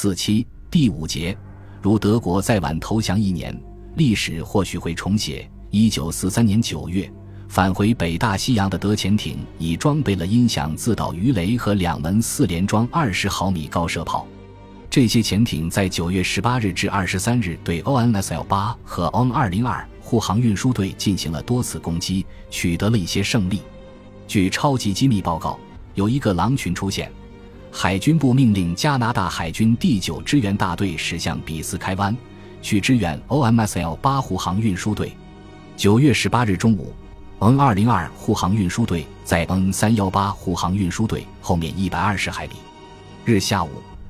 四七第五节，如德国再晚投降一年，历史或许会重写。一九四三年九月，返回北大西洋的德潜艇已装备了音响自导鱼雷和两门四连装二十毫米高射炮。这些潜艇在九月十八日至二十三日对 ONSL 八和 ON 二零二护航运输队进行了多次攻击，取得了一些胜利。据超级机密报告，有一个狼群出现。海军部命令加拿大海军第九支援大队驶向比斯开湾，去支援 OMSL 八护航运输队。九月十八日中午，N 二零二护航运输队在 N 三幺八护航运输队后面一百二十海里。日下午，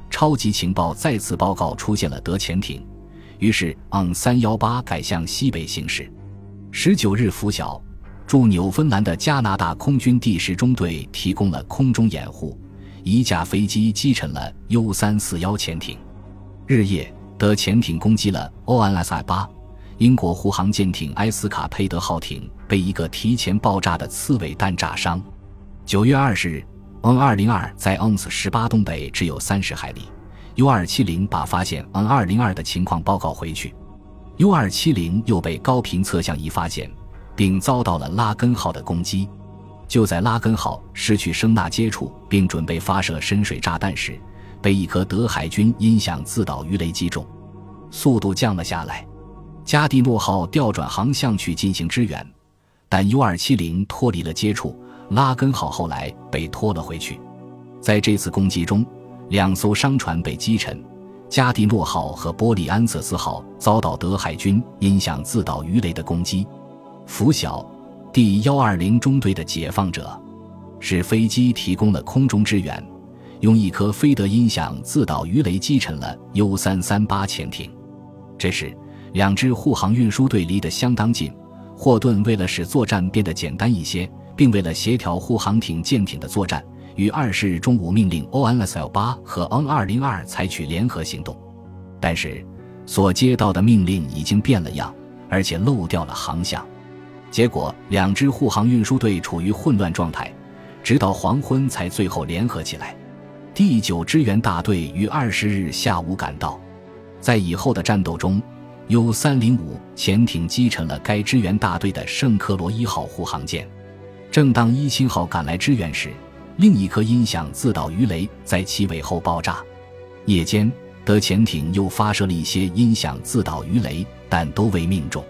超级情报再次报告出现了德潜艇，于是 N 三幺八改向西北行驶。十九日拂晓，驻纽芬兰的加拿大空军第十中队提供了空中掩护。一架飞机击沉了 U 三四幺潜艇。日夜，德潜艇攻击了 ONSI 八。英国护航舰艇埃斯卡佩德号艇被一个提前爆炸的刺猬弹炸伤。九月二十日，N 二零二在 ONS 十八东北只有三十海里。U 二七零把发现 N 二零二的情况报告回去。U 二七零又被高频测向仪发现，并遭到了拉根号的攻击。就在拉根号失去声呐接触并准备发射深水炸弹时，被一颗德海军音响自导鱼雷击中，速度降了下来。加蒂诺号调转航向去进行支援，但 U 二七零脱离了接触，拉根号后来被拖了回去。在这次攻击中，两艘商船被击沉，加蒂诺号和波利安瑟斯号遭到德海军音响自导鱼雷的攻击。拂晓。第幺二零中队的解放者，使飞机提供了空中支援，用一颗菲德音响自导鱼雷击沉了 U 三三八潜艇。这时，两支护航运输队离得相当近。霍顿为了使作战变得简单一些，并为了协调护航艇舰艇的作战，于二十日中午命令 ONSL 八和 N 二零二采取联合行动。但是，所接到的命令已经变了样，而且漏掉了航向。结果，两支护航运输队处于混乱状态，直到黄昏才最后联合起来。第九支援大队于二十日下午赶到，在以后的战斗中，U 三零五潜艇击沉了该支援大队的圣克罗伊号护航舰。正当伊钦号赶来支援时，另一颗音响自导鱼雷在其尾后爆炸。夜间，德潜艇又发射了一些音响自导鱼雷，但都未命中。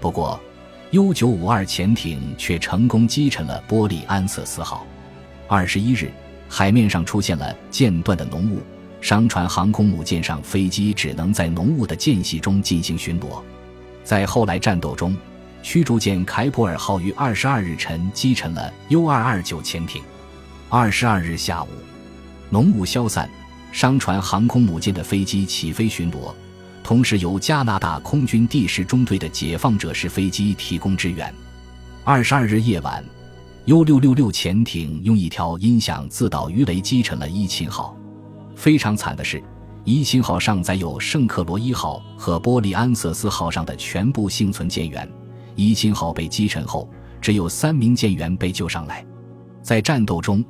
不过，U 九五二潜艇却成功击沉了波利安瑟斯号。二十一日，海面上出现了间断的浓雾，商船航空母舰上飞机只能在浓雾的间隙中进行巡逻。在后来战斗中，驱逐舰凯普尔号于二十二日晨击沉了 U 二二九潜艇。二十二日下午，浓雾消散，商船航空母舰的飞机起飞巡逻。同时，由加拿大空军第十中队的解放者式飞机提供支援。二十二日夜晚，U 六六六潜艇用一条音响自导鱼雷击沉了伊钦号。非常惨的是，伊钦号上载有圣克罗伊号和波利安瑟斯号上的全部幸存舰员。伊钦号被击沉后，只有三名舰员被救上来。在战斗中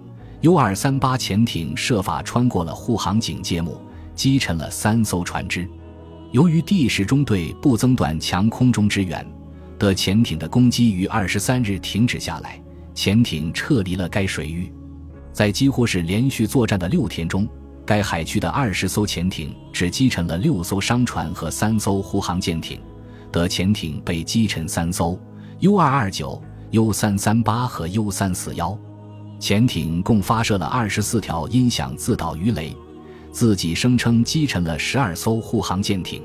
，U 二三八潜艇设法穿过了护航警戒幕，击沉了三艘船只。由于第十中队不增短强空中支援，的潜艇的攻击于二十三日停止下来，潜艇撤离了该水域。在几乎是连续作战的六天中，该海区的二十艘潜艇只击沉了六艘商船和三艘护航舰艇，的潜艇被击沉三艘，U 二二九、U 三三八和 U 三四幺。潜艇共发射了二十四条音响自导鱼雷。自己声称击沉了十二艘护航舰艇。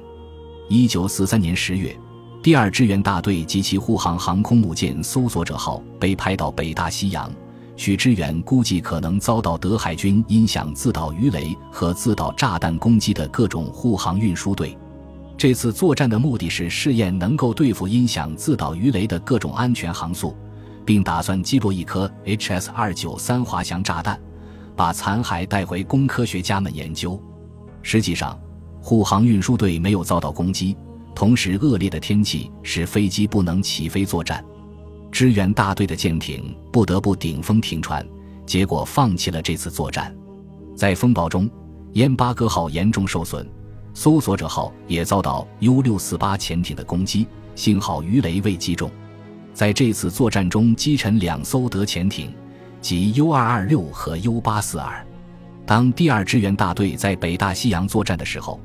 一九四三年十月，第二支援大队及其护航航空母舰“搜索者号”被派到北大西洋去支援，估计可能遭到德海军音响自导鱼雷和自导炸弹攻击的各种护航运输队。这次作战的目的是试验能够对付音响自导鱼雷的各种安全航速，并打算击落一颗 HS 二九三滑翔炸弹。把残骸带回供科学家们研究。实际上，护航运输队没有遭到攻击，同时恶劣的天气使飞机不能起飞作战。支援大队的舰艇不得不顶风停船，结果放弃了这次作战。在风暴中，烟巴哥号严重受损，搜索者号也遭到 U 六四八潜艇的攻击，幸好鱼雷未击中。在这次作战中，击沉两艘德潜艇，即 U 二二六和 U 八四二。当第二支援大队在北大西洋作战的时候，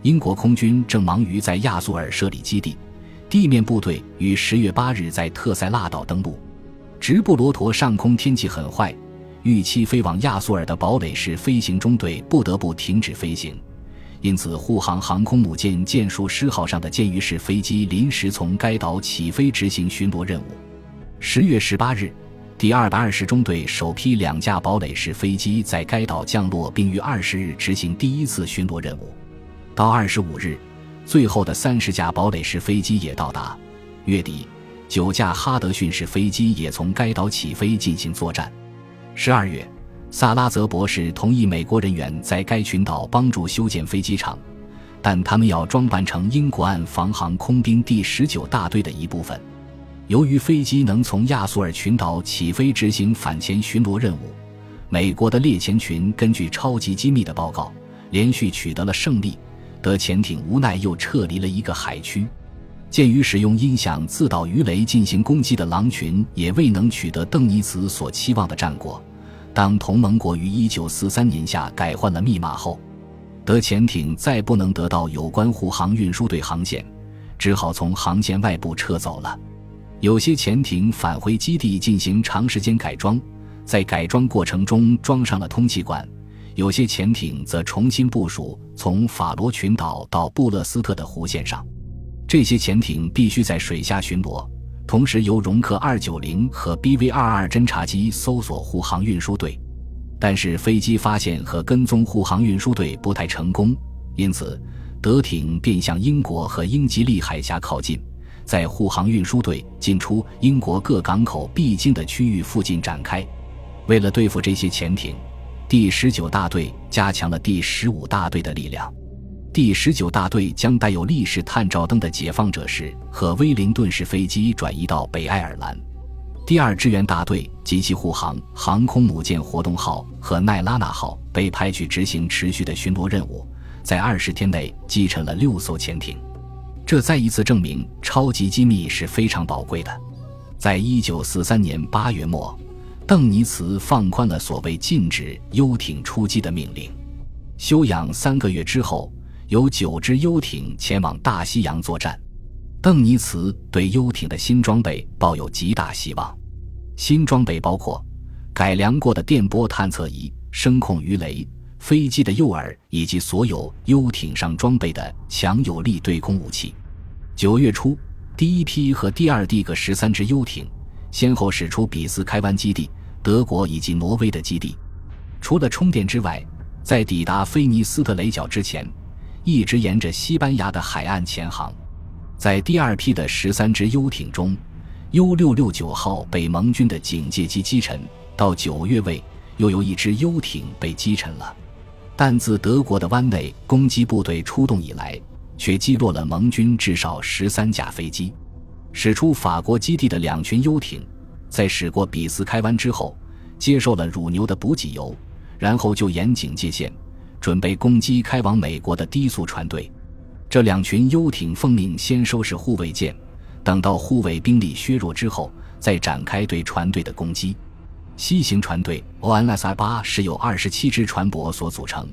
英国空军正忙于在亚速尔设立基地，地面部队于十月八日在特塞拉岛登陆。直布罗陀上空天气很坏，预期飞往亚速尔的堡垒式飞行中队不得不停止飞行，因此护航航空母舰剑术师号上的舰鱼式飞机临时从该岛起飞执行巡逻任务。十月十八日。第二百二十中队首批两架堡垒式飞机在该岛降落，并于二十日执行第一次巡逻任务。到二十五日，最后的三十架堡垒式飞机也到达。月底，九架哈德逊式飞机也从该岛起飞进行作战。十二月，萨拉泽博士同意美国人员在该群岛帮助修建飞机场，但他们要装扮成英国岸防航空兵第十九大队的一部分。由于飞机能从亚速尔群岛起飞执行反潜巡逻任务，美国的猎潜群根据超级机密的报告，连续取得了胜利。德潜艇无奈又撤离了一个海区。鉴于使用音响自导鱼雷进行攻击的狼群也未能取得邓尼茨所期望的战果，当同盟国于1943年夏改换了密码后，德潜艇再不能得到有关护航运输队航线，只好从航线外部撤走了。有些潜艇返回基地进行长时间改装，在改装过程中装上了通气管；有些潜艇则重新部署从法罗群岛到布勒斯特的弧线上。这些潜艇必须在水下巡逻，同时由容克二九零和 BV 二二侦察机搜索护航运输队。但是飞机发现和跟踪护航运输队不太成功，因此德艇便向英国和英吉利海峡靠近。在护航运输队进出英国各港口必经的区域附近展开。为了对付这些潜艇，第十九大队加强了第十五大队的力量。第十九大队将带有立式探照灯的解放者式和威灵顿式飞机转移到北爱尔兰。第二支援大队及其护航航空母舰活动号和奈拉纳号被派去执行持续的巡逻任务，在二十天内击沉了六艘潜艇。这再一次证明超级机密是非常宝贵的。在一九四三年八月末，邓尼茨放宽了所谓禁止游艇出击的命令。休养三个月之后，有九支游艇前往大西洋作战。邓尼茨对游艇的新装备抱有极大希望。新装备包括改良过的电波探测仪、声控鱼雷。飞机的诱饵以及所有游艇上装备的强有力对空武器。九月初，第一批和第二第个十三支游艇先后驶出比斯开湾基地、德国以及挪威的基地。除了充电之外，在抵达菲尼斯特雷角之前，一直沿着西班牙的海岸前航。在第二批的十三支游艇中，U 六六九号被盟军的警戒机击沉。到九月尾，又有一支游艇被击沉了。但自德国的湾内攻击部队出动以来，却击落了盟军至少十三架飞机。驶出法国基地的两群游艇，在驶过比斯开湾之后，接受了乳牛的补给油，然后就沿警戒线准备攻击开往美国的低速船队。这两群游艇奉命先收拾护卫舰，等到护卫兵力削弱之后，再展开对船队的攻击。西行船队 ONSI 八是由二十七只船舶所组成，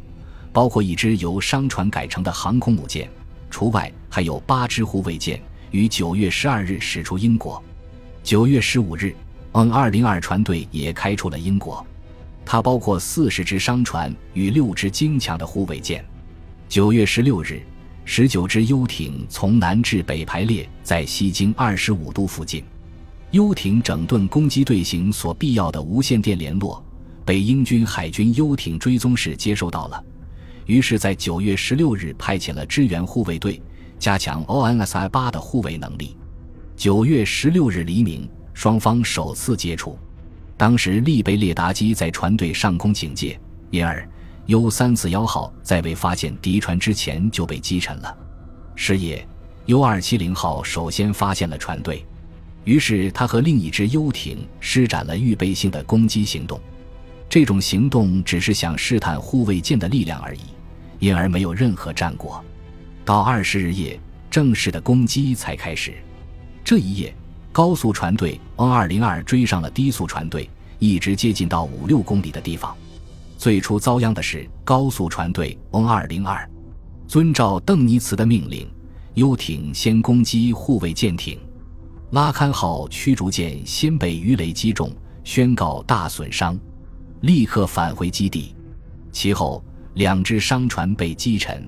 包括一支由商船改成的航空母舰，除外还有八只护卫舰，于九月十二日驶出英国。九月十五日，N 二零二船队也开出了英国，它包括四十只商船与六只精强的护卫舰。九月十六日，十九只游艇从南至北排列在西经二十五度附近。游艇整顿攻击队形所必要的无线电联络，被英军海军游艇追踪室接收到了。于是，在九月十六日派遣了支援护卫队，加强 ONSI 八的护卫能力。九月十六日黎明，双方首次接触。当时，利贝列达机在船队上空警戒，因而 U 三四幺号在未发现敌船之前就被击沉了。是夜，U 二七零号首先发现了船队。于是，他和另一只游艇施展了预备性的攻击行动。这种行动只是想试探护卫舰的力量而已。因而没有任何战果。到二十日夜，正式的攻击才开始。这一夜，高速船队 N 二零二追上了低速船队，一直接近到五六公里的地方。最初遭殃的是高速船队 N 二零二，遵照邓尼茨的命令，游艇先攻击护卫舰艇，拉堪号驱逐舰先被鱼雷击中，宣告大损伤，立刻返回基地。其后，两只商船被击沉。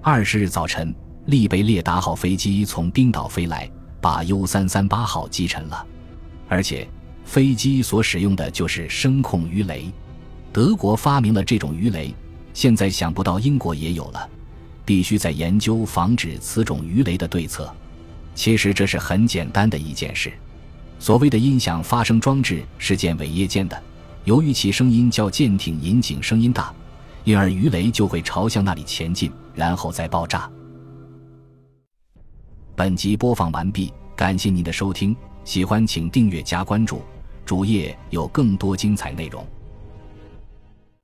二十日早晨，利贝列达号飞机从冰岛飞来，把 U 三三八号击沉了，而且飞机所使用的就是声控鱼雷。德国发明了这种鱼雷，现在想不到英国也有了，必须在研究防止此种鱼雷的对策。其实这是很简单的一件事。所谓的音响发声装置是建尾叶间的，由于其声音较舰艇引擎声音大。因而鱼雷就会朝向那里前进，然后再爆炸。本集播放完毕，感谢您的收听，喜欢请订阅加关注，主页有更多精彩内容。